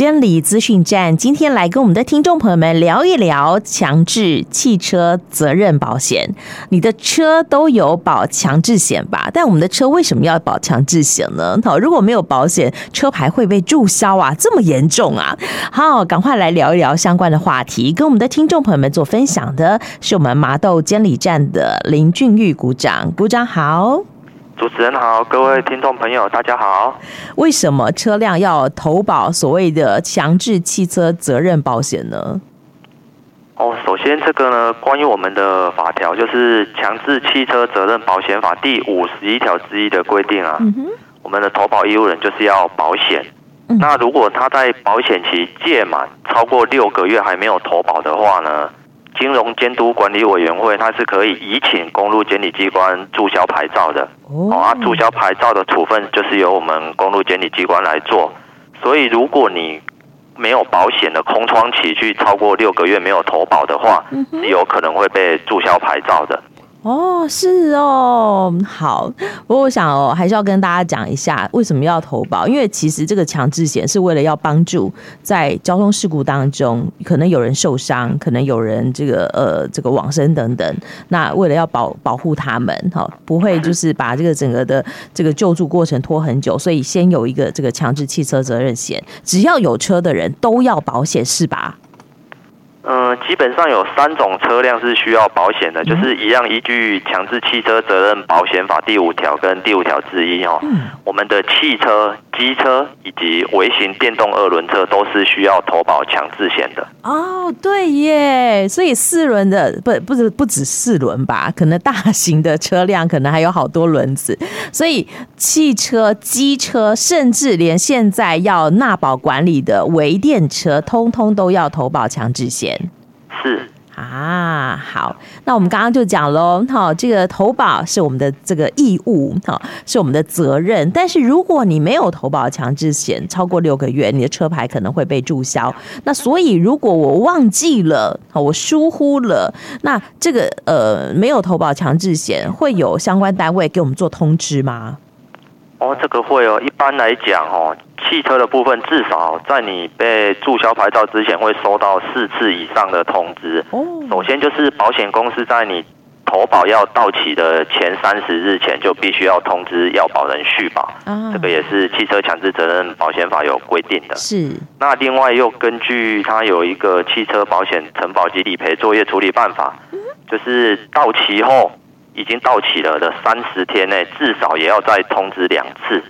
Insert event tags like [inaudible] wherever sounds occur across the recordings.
监理资讯站今天来跟我们的听众朋友们聊一聊强制汽车责任保险。你的车都有保强制险吧？但我们的车为什么要保强制险呢？好，如果没有保险，车牌会被注销啊，这么严重啊！好，赶快来聊一聊相关的话题，跟我们的听众朋友们做分享的是我们麻豆监理站的林俊玉股长，股长好。主持人好，各位听众朋友，大家好。为什么车辆要投保所谓的强制汽车责任保险呢？哦，首先这个呢，关于我们的法条，就是《强制汽车责任保险法》第五十一条之一的规定啊。嗯哼。我们的投保义务人就是要保险。嗯。那如果他在保险期届满超过六个月还没有投保的话呢？金融监督管理委员会，它是可以移请公路监理机关注销牌照的。哦，啊，注销牌照的处分就是由我们公路监理机关来做。所以，如果你没有保险的空窗期去超过六个月没有投保的话，是有可能会被注销牌照的。哦，是哦，好。不过我想哦，还是要跟大家讲一下为什么要投保，因为其实这个强制险是为了要帮助在交通事故当中，可能有人受伤，可能有人这个呃这个往生等等。那为了要保保护他们，哈，不会就是把这个整个的这个救助过程拖很久，所以先有一个这个强制汽车责任险，只要有车的人都要保险，是吧？嗯，基本上有三种车辆是需要保险的，就是一样依据《强制汽车责任保险法》第五条跟第五条之一哦。我们的汽车、机车以及微型电动二轮车都是需要投保强制险的。哦，对耶，所以四轮的不不止不止四轮吧？可能大型的车辆可能还有好多轮子，所以汽车、机车，甚至连现在要纳保管理的微电车，通通都要投保强制险。是啊，好，那我们刚刚就讲喽，好，这个投保是我们的这个义务，好，是我们的责任。但是如果你没有投保强制险超过六个月，你的车牌可能会被注销。那所以如果我忘记了，好，我疏忽了，那这个呃没有投保强制险，会有相关单位给我们做通知吗？哦，这个会哦。一般来讲哦，汽车的部分至少在你被注销牌照之前，会收到四次以上的通知。哦，首先就是保险公司在你投保要到期的前三十日前，就必须要通知要保人续保。啊，这个也是汽车强制责任保险法有规定的。是。那另外又根据它有一个汽车保险承保及理赔作业处理办法，就是到期后。已经到期了的三十天内，至少也要再通知两次。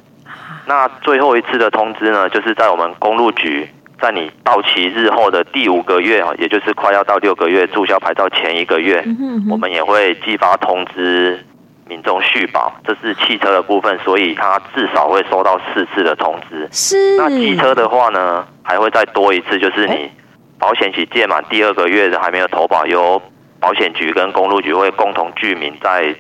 那最后一次的通知呢，就是在我们公路局，在你到期日后的第五个月啊，也就是快要到六个月注销牌照前一个月，我们也会寄发通知民众续保。这是汽车的部分，所以它至少会收到四次的通知。是。那机车的话呢，还会再多一次，就是你保险期届满第二个月的还没有投保有。保险局跟公路局会共同居民在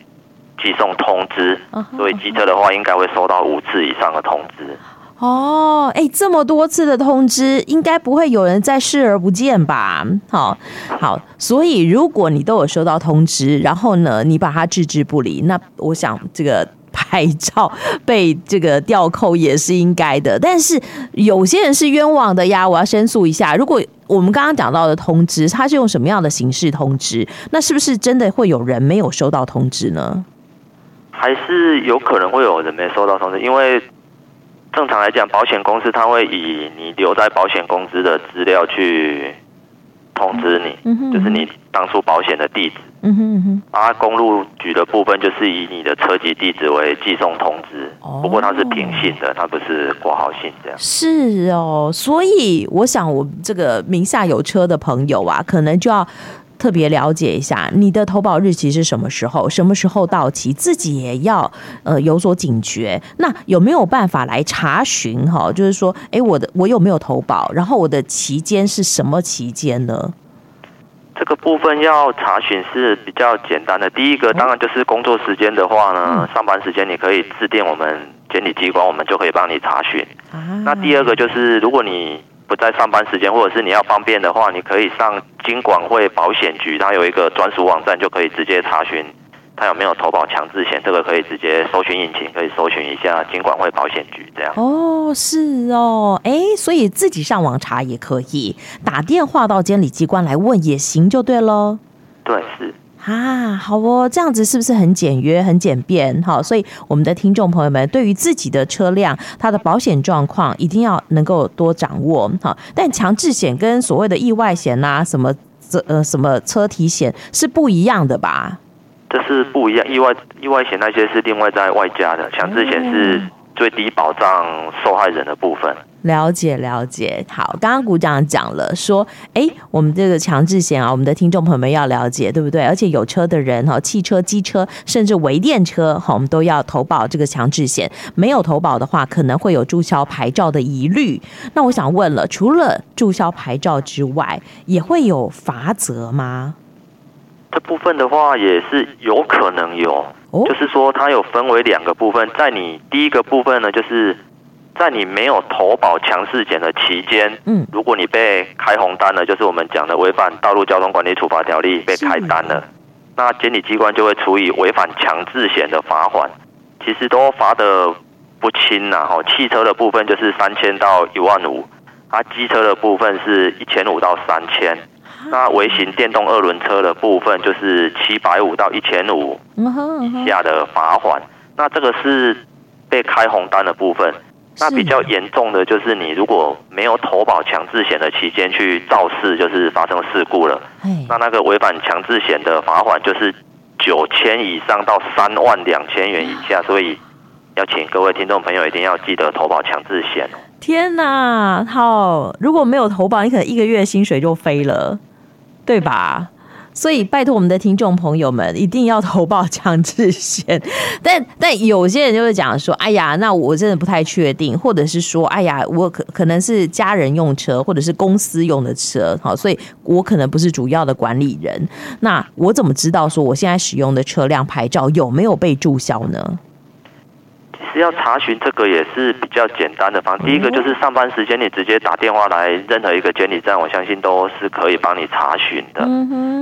寄送通知，所以机车的话应该会收到五次以上的通知。哦，哎，这么多次的通知，应该不会有人再视而不见吧？好，好，所以如果你都有收到通知，然后呢，你把它置之不理，那我想这个。牌照被这个吊扣也是应该的，但是有些人是冤枉的呀，我要申诉一下。如果我们刚刚讲到的通知，他是用什么样的形式通知？那是不是真的会有人没有收到通知呢？还是有可能会有人没收到通知？因为正常来讲，保险公司他会以你留在保险公司的资料去。通知你，就是你当初保险的地址。嗯哼嗯哼。啊，公路局的部分就是以你的车籍地址为寄送通知。哦。不过它是平信的，它不是挂号信这样。是哦，所以我想，我这个名下有车的朋友啊，可能就要。特别了解一下你的投保日期是什么时候，什么时候到期，自己也要呃有所警觉。那有没有办法来查询哈？就是说，哎，我的我有没有投保？然后我的期间是什么期间呢？这个部分要查询是比较简单的。第一个当然就是工作时间的话呢，嗯、上班时间你可以致电我们监理机关，我们就可以帮你查询。啊、那第二个就是如果你不在上班时间，或者是你要方便的话，你可以上金管会保险局，它有一个专属网站，就可以直接查询它有没有投保强制险，这个可以直接搜寻引擎，可以搜寻一下金管会保险局这样。哦，是哦，哎，所以自己上网查也可以，打电话到监理机关来问也行，就对喽。对，是。啊，好哦，这样子是不是很简约、很简便？好，所以我们的听众朋友们，对于自己的车辆，它的保险状况一定要能够多掌握。好，但强制险跟所谓的意外险啊，什么这呃什么车体险是不一样的吧？这是不一样，意外意外险那些是另外在外加的，强制险是最低保障受害人的部分。了解了解，好，刚刚股长讲了，说，哎，我们这个强制险啊，我们的听众朋友们要了解，对不对？而且有车的人哈，汽车、机车，甚至微电车，哈，我们都要投保这个强制险。没有投保的话，可能会有注销牌照的疑虑。那我想问了，除了注销牌照之外，也会有罚则吗？这部分的话，也是有可能有，哦、就是说它有分为两个部分，在你第一个部分呢，就是。在你没有投保强制险的期间，嗯，如果你被开红单了，就是我们讲的违反道路交通管理处罚条例被开单了，那监理机关就会处以违反强制险的罚款，其实都罚的不轻呐。哈，汽车的部分就是三千到一万五，啊，机车的部分是一千五到三千，那微型电动二轮车的部分就是七百五到一千五以下的罚款，那这个是被开红单的部分。那比较严重的就是你如果没有投保强制险的期间去肇事，就是发生事故了。那那个违反强制险的罚款就是九千以上到三万两千元以下，所以要请各位听众朋友一定要记得投保强制险。天哪，好，如果没有投保，你可能一个月薪水就飞了，对吧？所以，拜托我们的听众朋友们，一定要投保强制险。[laughs] 但但有些人就会讲说：“哎呀，那我真的不太确定。”或者是说：“哎呀，我可可能是家人用车，或者是公司用的车，好，所以我可能不是主要的管理人。那我怎么知道说我现在使用的车辆牌照有没有被注销呢？”其实要查询这个也是比较简单的方法。第一个就是上班时间，你直接打电话来任何一个监理站，我相信都是可以帮你查询的。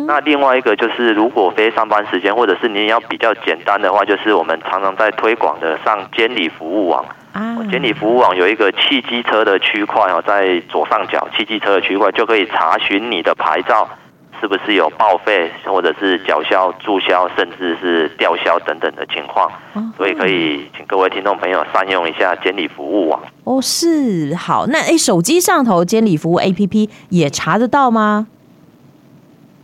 那另外一个就是，如果非上班时间，或者是你要比较简单的话，就是我们常常在推广的上监理服务网。监理服务网有一个汽机车的区块哦，在左上角汽机车的区块就可以查询你的牌照。是不是有报废，或者是缴销、注销，甚至是吊销等等的情况？所以可以请各位听众朋友善用一下监理服务网。哦，是好。那诶，手机上头监理服务 APP 也查得到吗？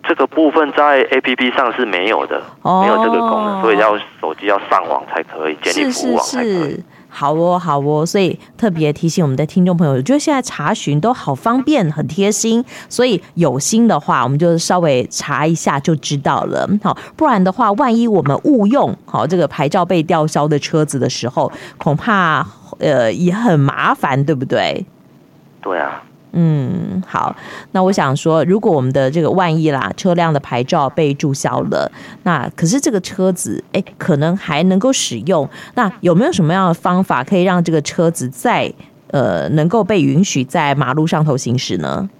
这个部分在 APP 上是没有的，没有这个功能，所以要手机要上网才可以，监理服务网才可以。是是是好哦，好哦，所以特别提醒我们的听众朋友，我觉得现在查询都好方便，很贴心。所以有心的话，我们就稍微查一下就知道了。好，不然的话，万一我们误用好这个牌照被吊销的车子的时候，恐怕呃也很麻烦，对不对？对啊。嗯，好，那我想说，如果我们的这个万一啦，车辆的牌照被注销了，那可是这个车子哎，可能还能够使用，那有没有什么样的方法可以让这个车子再呃能够被允许在马路上头行驶呢？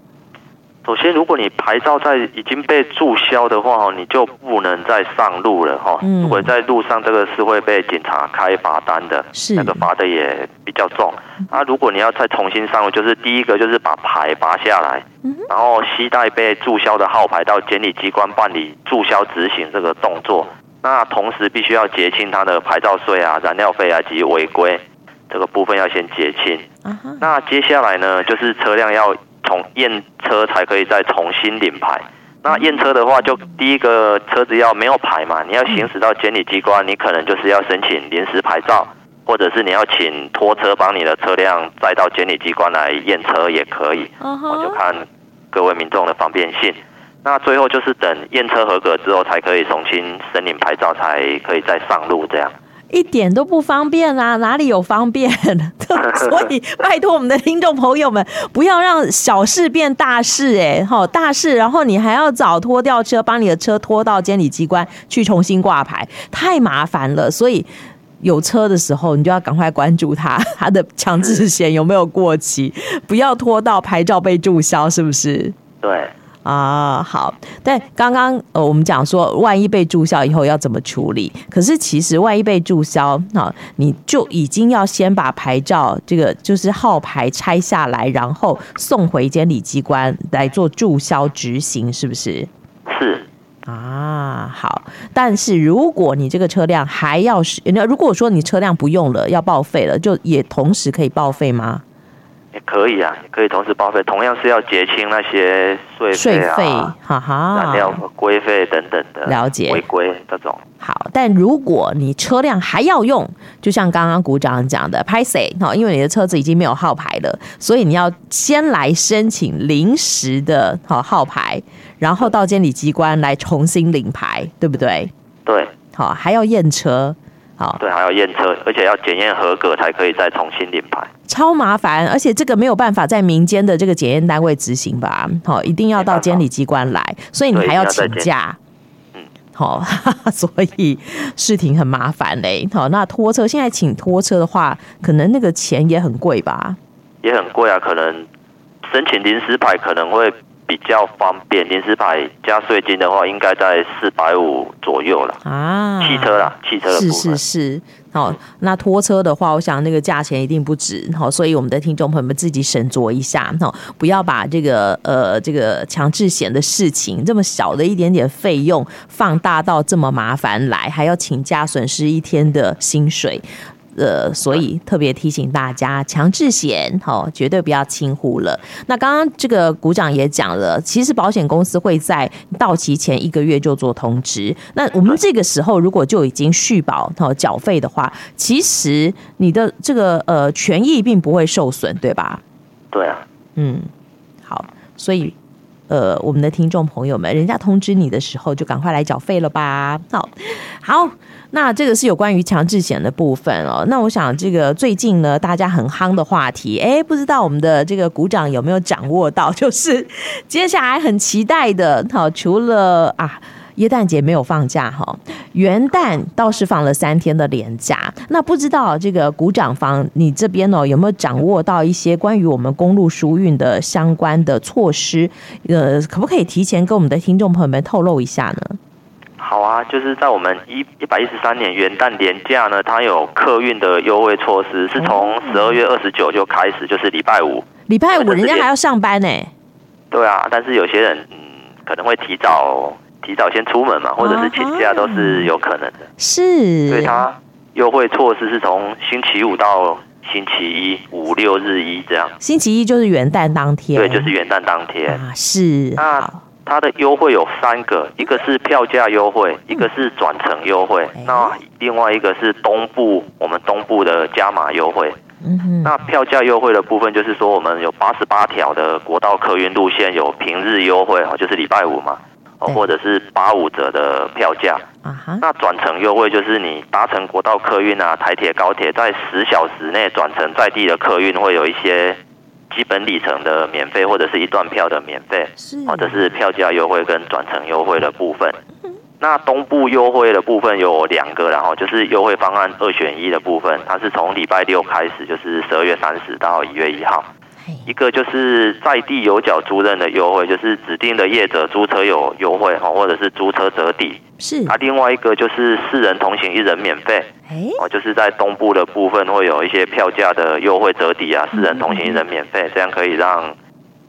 首先，如果你牌照在已经被注销的话，你就不能再上路了哈。如果在路上，这个是会被警察开罚单的，是那个罚的也比较重。啊，如果你要再重新上路，就是第一个就是把牌拔下来，然后携带被注销的号牌到监理机关办理注销执行这个动作。那同时必须要结清他的牌照税啊、燃料费啊及违规这个部分要先结清。那接下来呢，就是车辆要。从验车才可以再重新领牌。那验车的话，就第一个车子要没有牌嘛，你要行驶到监理机关，你可能就是要申请临时牌照，或者是你要请拖车帮你的车辆载到监理机关来验车也可以。我就看各位民众的方便性。那最后就是等验车合格之后，才可以重新申领牌照，才可以再上路这样。一点都不方便啊，[laughs] 哪里有方便？[laughs] 所以拜托我们的听众朋友们，不要让小事变大事，哎，好大事，然后你还要找拖吊车帮你的车拖到监理机关去重新挂牌，太麻烦了。所以有车的时候，你就要赶快关注他，[laughs] 他的强制险有没有过期，不要拖到牌照被注销，是不是？对。啊，好。但刚刚呃，我们讲说，万一被注销以后要怎么处理？可是其实万一被注销，好，你就已经要先把牌照这个就是号牌拆下来，然后送回监理机关来做注销执行，是不是？是。啊，好。但是如果你这个车辆还要是，那如果说你车辆不用了，要报废了，就也同时可以报废吗？也可以啊，也可以同时报废，同样是要结清那些税费啊，哈哈，燃料规费等等的，了解违规这种。好，但如果你车辆还要用，就像刚刚股长讲的，拍谁哈，因为你的车子已经没有号牌了，所以你要先来申请临时的好号牌，然后到监理机关来重新领牌，对不对？对，好，还要验车。好，对，还要验车，而且要检验合格才可以再重新领牌，超麻烦，而且这个没有办法在民间的这个检验单位执行吧？好，一定要到监理机关来，所以你还要请假。嗯，好，[laughs] 所以事情很麻烦嘞。好，那拖车现在请拖车的话，可能那个钱也很贵吧？也很贵啊，可能申请临时牌可能会。比较方便，临时牌加税金的话，应该在四百五左右了啊。汽车啦，汽车是是是。好，那拖车的话，我想那个价钱一定不止。好，所以我们的听众朋友们自己斟酌一下，好，不要把这个呃这个强制险的事情这么小的一点点费用放大到这么麻烦来，还要请假损失一天的薪水。呃，所以特别提醒大家，强制险哦，绝对不要轻忽了。那刚刚这个股长也讲了，其实保险公司会在到期前一个月就做通知。那我们这个时候如果就已经续保哦缴费的话，其实你的这个呃权益并不会受损，对吧？对啊，嗯，好，所以呃，我们的听众朋友们，人家通知你的时候，就赶快来缴费了吧。好，好。那这个是有关于强制险的部分哦。那我想，这个最近呢，大家很夯的话题，哎，不知道我们的这个股长有没有掌握到？就是 [laughs] 接下来很期待的，好，除了啊，耶诞节没有放假哈，元旦倒是放了三天的连假。那不知道这个股长方，你这边哦有没有掌握到一些关于我们公路疏运的相关的措施？呃，可不可以提前跟我们的听众朋友们透露一下呢？好啊，就是在我们一一百一十三年元旦连假呢，它有客运的优惠措施，是从十二月二十九就开始，就是礼拜五。礼拜五人家还要上班呢。对啊，但是有些人嗯可能会提早提早先出门嘛，或者是请假都是有可能的。是。所以它优惠措施是从星期五到星期一，五六日一这样。星期一就是元旦当天。对，就是元旦当天。啊，是。那。它的优惠有三个，一个是票价优惠，一个是转乘优惠，那另外一个是东部我们东部的加码优惠。那票价优惠的部分就是说，我们有八十八条的国道客运路线有平日优惠，就是礼拜五嘛，或者是八五折的票价。那转乘优惠就是你搭乘国道客运啊，台铁、高铁，在十小时内转乘在地的客运会有一些。基本里程的免费，或者是一段票的免费，或者是票价优惠跟转乘优惠的部分。那东部优惠的部分有两个，然后就是优惠方案二选一的部分，它是从礼拜六开始，就是十二月三十到一月一号。一个就是在地有缴租赁的优惠，就是指定的业者租车有优惠哈，或者是租车折抵。是啊，另外一个就是四人同行一人免费。哦，就是在东部的部分会有一些票价的优惠折抵啊，四人同行一人免费，这样可以让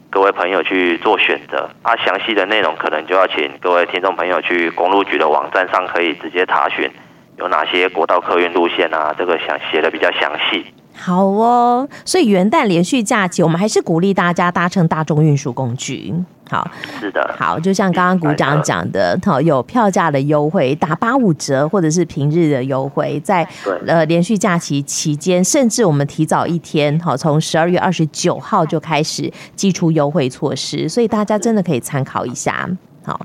各位朋友去做选择。啊，详细的内容可能就要请各位听众朋友去公路局的网站上可以直接查询，有哪些国道客运路线啊，这个想写的比较详细。好哦，所以元旦连续假期，我们还是鼓励大家搭乘大众运输工具。好，是的，好，就像刚刚股长讲的，好，有票价的优惠，打八五折，或者是平日的优惠，在呃连续假期期间，甚至我们提早一天，好，从十二月二十九号就开始寄出优惠措施，所以大家真的可以参考一下。好。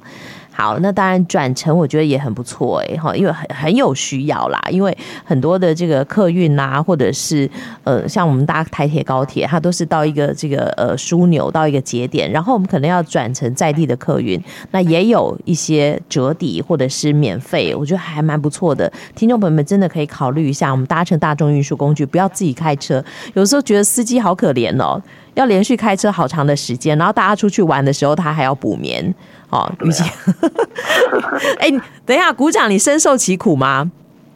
好，那当然转乘我觉得也很不错哎哈，因为很很有需要啦，因为很多的这个客运呐，或者是呃像我们搭台铁高铁，它都是到一个这个呃枢纽到一个节点，然后我们可能要转乘在地的客运，那也有一些折抵或者是免费，我觉得还蛮不错的。听众朋友们真的可以考虑一下，我们搭乘大众运输工具，不要自己开车，有时候觉得司机好可怜哦。要连续开车好长的时间，然后大家出去玩的时候，他还要补眠，哦，雨晴，[laughs] 哎，等一下，鼓掌，你深受其苦吗？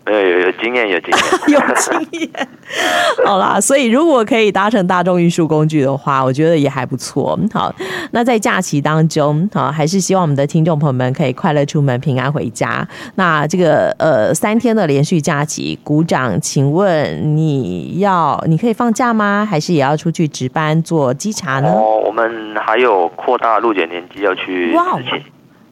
有有有经验，有经验，有经验。[laughs] [laughs] 好啦，所以如果可以搭乘大众运输工具的话，我觉得也还不错。好，那在假期当中，好，还是希望我们的听众朋友们可以快乐出门，平安回家。那这个呃三天的连续假期，鼓掌，请问你要你可以放假吗？还是也要出去值班做稽查呢？哦，我们还有扩大路检年机要去执行。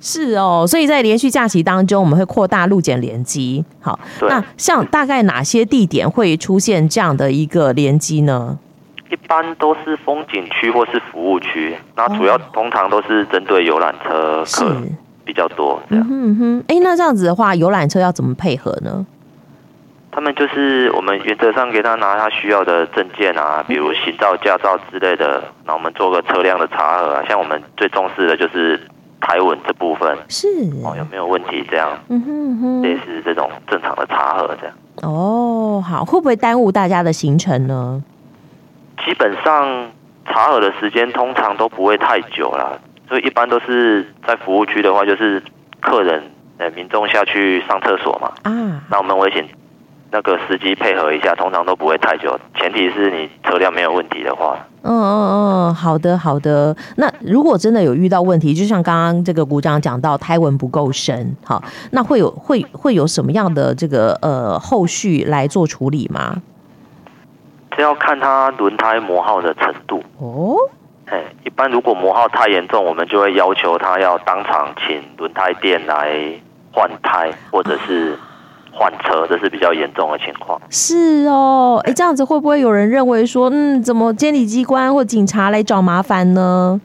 是哦，所以在连续假期当中，我们会扩大路检联机。好，那像大概哪些地点会出现这样的一个联机呢？一般都是风景区或是服务区，那主要通常都是针对游览车客比较多。嗯哼哼，哎，那这样子的话，游览车要怎么配合呢？他们就是我们原则上给他拿他需要的证件啊，比如行照、驾照之类的，那我们做个车辆的查核啊。像我们最重视的就是。台文这部分是哦，有没有问题？这样，嗯哼哼，类似这种正常的查核这样。哦，好，会不会耽误大家的行程呢？基本上查核的时间通常都不会太久啦，所以一般都是在服务区的话，就是客人呃民众下去上厕所嘛。啊，那我们会请那个司机配合一下，通常都不会太久，前提是你车辆没有问题的话。嗯嗯嗯，好的好的。那如果真的有遇到问题，就像刚刚这个股长讲到胎纹不够深，好，那会有会会有什么样的这个呃后续来做处理吗？这要看它轮胎磨耗的程度哦。哎，一般如果磨耗太严重，我们就会要求他要当场请轮胎店来换胎，或者是。换车，这是比较严重的情况。是哦，哎，这样子会不会有人认为说，嗯，怎么监理机关或警察来找麻烦呢？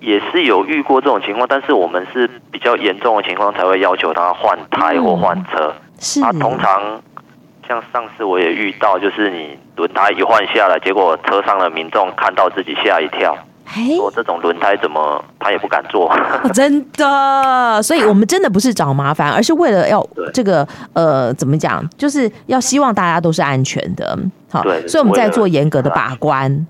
也是有遇过这种情况，但是我们是比较严重的情况才会要求他换胎或换车。嗯、是，啊通常像上次我也遇到，就是你轮胎一换下来，结果车上的民众看到自己吓一跳。我这种轮胎怎么他也不敢做？哦，真的，[laughs] 所以我们真的不是找麻烦，而是为了要这个呃，怎么讲，就是要希望大家都是安全的。好，所以我们在做严格的把关。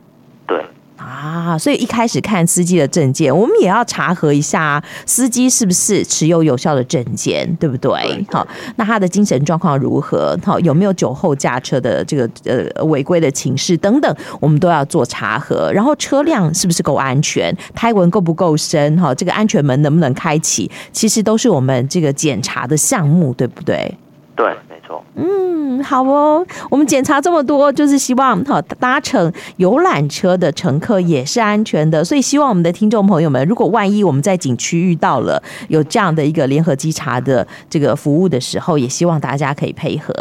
对。啊，所以一开始看司机的证件，我们也要查核一下司机是不是持有有效的证件，对不对？好，那他的精神状况如何？好，有没有酒后驾车的这个呃违规的情事等等，我们都要做查核。然后车辆是不是够安全？胎纹够不够深？哈，这个安全门能不能开启？其实都是我们这个检查的项目，对不对？对。嗯，好哦。我们检查这么多，就是希望好搭乘游览车的乘客也是安全的。所以希望我们的听众朋友们，如果万一我们在景区遇到了有这样的一个联合稽查的这个服务的时候，也希望大家可以配合。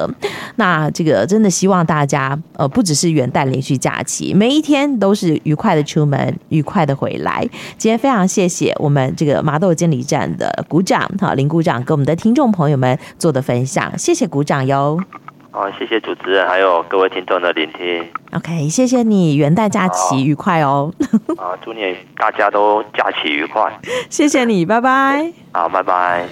那这个真的希望大家呃，不只是元旦连续假期，每一天都是愉快的出门，愉快的回来。今天非常谢谢我们这个麻豆监理站的鼓掌哈林鼓掌给我们的听众朋友们做的分享，谢谢鼓掌哟。好，谢谢主持人，还有各位听众的聆听。OK，谢谢你，元旦假期愉快哦。啊，祝你大家都假期愉快。[laughs] 谢谢你，拜拜。好，拜拜。